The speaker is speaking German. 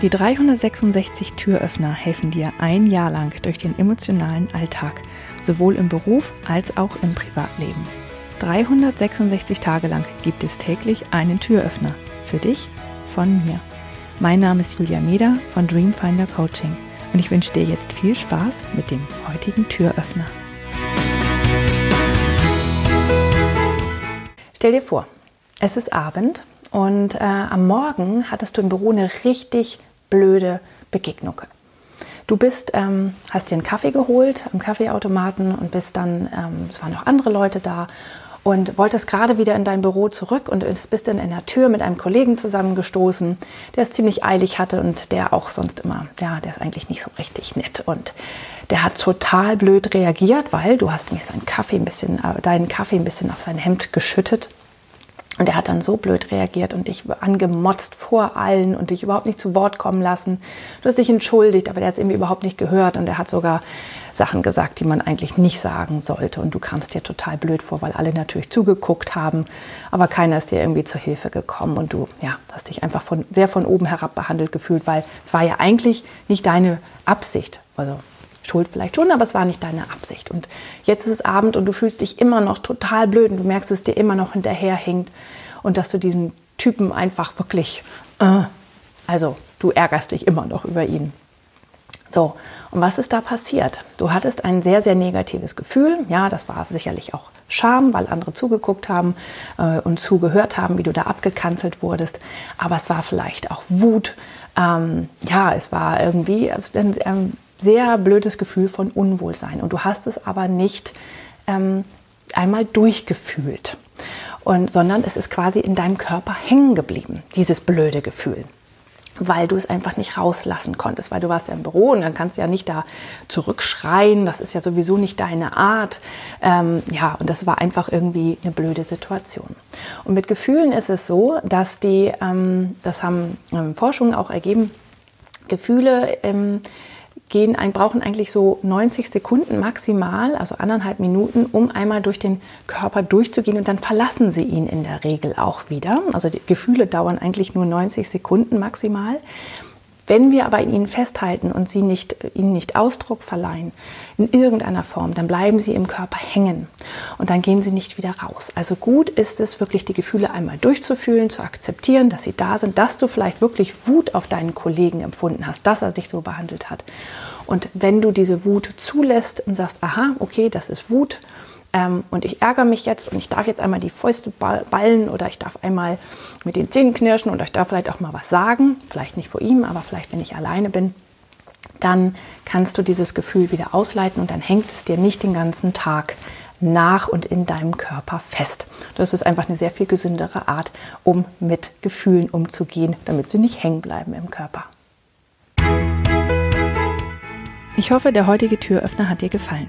Die 366 Türöffner helfen dir ein Jahr lang durch den emotionalen Alltag, sowohl im Beruf als auch im Privatleben. 366 Tage lang gibt es täglich einen Türöffner. Für dich, von mir. Mein Name ist Julia Meder von Dreamfinder Coaching und ich wünsche dir jetzt viel Spaß mit dem heutigen Türöffner. Stell dir vor, es ist Abend und äh, am Morgen hattest du im Büro eine richtig blöde Begegnung. Du bist, ähm, hast dir einen Kaffee geholt am Kaffeeautomaten und bist dann, ähm, es waren noch andere Leute da und wolltest gerade wieder in dein Büro zurück und bist dann in der Tür mit einem Kollegen zusammengestoßen, der es ziemlich eilig hatte und der auch sonst immer, ja, der ist eigentlich nicht so richtig nett und der hat total blöd reagiert, weil du hast nämlich seinen Kaffee ein bisschen, äh, deinen Kaffee ein bisschen auf sein Hemd geschüttet und er hat dann so blöd reagiert und dich angemotzt vor allen und dich überhaupt nicht zu Wort kommen lassen. Du hast dich entschuldigt, aber der hat es irgendwie überhaupt nicht gehört und er hat sogar Sachen gesagt, die man eigentlich nicht sagen sollte. Und du kamst dir total blöd vor, weil alle natürlich zugeguckt haben, aber keiner ist dir irgendwie zur Hilfe gekommen und du ja, hast dich einfach von, sehr von oben herab behandelt gefühlt, weil es war ja eigentlich nicht deine Absicht. Also Schuld vielleicht schon, aber es war nicht deine Absicht. Und jetzt ist es Abend und du fühlst dich immer noch total blöd und du merkst, dass es dir immer noch hinterherhinkt und dass du diesen Typen einfach wirklich, äh, also du ärgerst dich immer noch über ihn. So, und was ist da passiert? Du hattest ein sehr, sehr negatives Gefühl. Ja, das war sicherlich auch Scham, weil andere zugeguckt haben äh, und zugehört haben, wie du da abgekanzelt wurdest. Aber es war vielleicht auch Wut. Ähm, ja, es war irgendwie ein, sehr blödes Gefühl von Unwohlsein. Und du hast es aber nicht ähm, einmal durchgefühlt, und, sondern es ist quasi in deinem Körper hängen geblieben, dieses blöde Gefühl weil du es einfach nicht rauslassen konntest, weil du warst ja im Büro und dann kannst du ja nicht da zurückschreien, das ist ja sowieso nicht deine Art. Ähm, ja, und das war einfach irgendwie eine blöde Situation. Und mit Gefühlen ist es so, dass die, ähm, das haben ähm, Forschungen auch ergeben, Gefühle ähm, gehen ein, brauchen eigentlich so 90 Sekunden maximal, also anderthalb Minuten, um einmal durch den Körper durchzugehen und dann verlassen sie ihn in der Regel auch wieder. Also die Gefühle dauern eigentlich nur 90 Sekunden maximal. Wenn wir aber in ihnen festhalten und sie nicht, ihnen nicht Ausdruck verleihen, in irgendeiner Form, dann bleiben sie im Körper hängen und dann gehen sie nicht wieder raus. Also gut ist es wirklich, die Gefühle einmal durchzufühlen, zu akzeptieren, dass sie da sind, dass du vielleicht wirklich Wut auf deinen Kollegen empfunden hast, dass er dich so behandelt hat. Und wenn du diese Wut zulässt und sagst, aha, okay, das ist Wut, ähm, und ich ärgere mich jetzt und ich darf jetzt einmal die Fäuste ballen oder ich darf einmal mit den Zähnen knirschen und ich darf vielleicht auch mal was sagen, vielleicht nicht vor ihm, aber vielleicht wenn ich alleine bin, dann kannst du dieses Gefühl wieder ausleiten und dann hängt es dir nicht den ganzen Tag nach und in deinem Körper fest. Das ist einfach eine sehr viel gesündere Art, um mit Gefühlen umzugehen, damit sie nicht hängen bleiben im Körper. Ich hoffe, der heutige Türöffner hat dir gefallen.